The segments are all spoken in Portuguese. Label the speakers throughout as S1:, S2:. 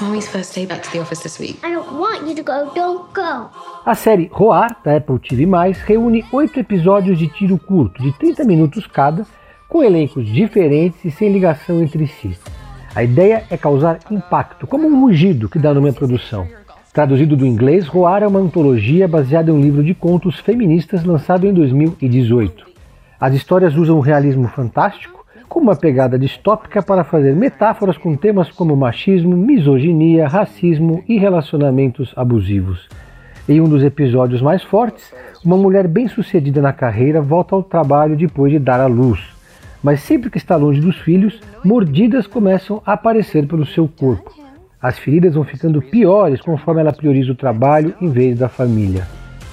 S1: Mommy's first day back to the office this week.
S2: I don't want you to go. Don't go.
S3: A série Roar, da Apple TV+, reúne oito episódios de tiro curto, de 30 minutos cada, com elencos diferentes e sem ligação entre si. A ideia é causar impacto, como um mugido que dá numa produção. Traduzido do inglês, Roar é uma antologia baseada em um livro de contos feministas lançado em 2018. As histórias usam o realismo fantástico com uma pegada distópica para fazer metáforas com temas como machismo, misoginia, racismo e relacionamentos abusivos. Em um dos episódios mais fortes, uma mulher bem-sucedida na carreira volta ao trabalho depois de dar à luz mas sempre que está longe dos filhos, mordidas começam a aparecer pelo seu corpo. As feridas vão ficando piores conforme ela prioriza o trabalho em vez da família.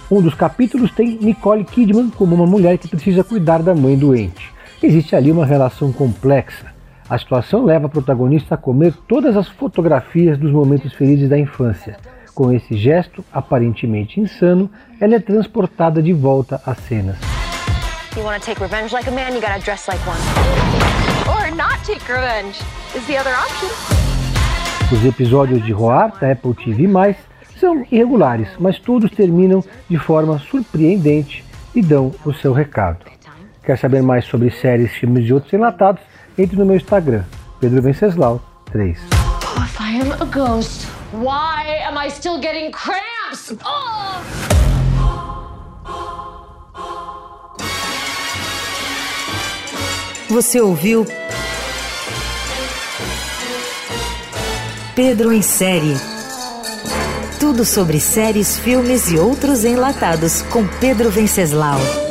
S3: Um dos capítulos tem Nicole Kidman como uma mulher que precisa cuidar da mãe doente. Existe ali uma relação complexa. A situação leva a protagonista a comer todas as fotografias dos momentos felizes da infância. Com esse gesto, aparentemente insano, ela é transportada de volta às cenas.
S4: You want to take revenge like a man, you gotta dress like one. Or not take revenge is the other option.
S3: Os episódios de Roar da Apple TV+, são irregulares, mas todos terminam de forma surpreendente e dão o seu recado. Quer saber mais sobre séries, filmes e outros enlatados? Entre no meu Instagram, Pedro Venceslau 3.
S5: Oh, if I am a ghost, why am I still getting cramps? Oh!
S6: Você ouviu Pedro em série. Tudo sobre séries, filmes e outros enlatados com Pedro Venceslau.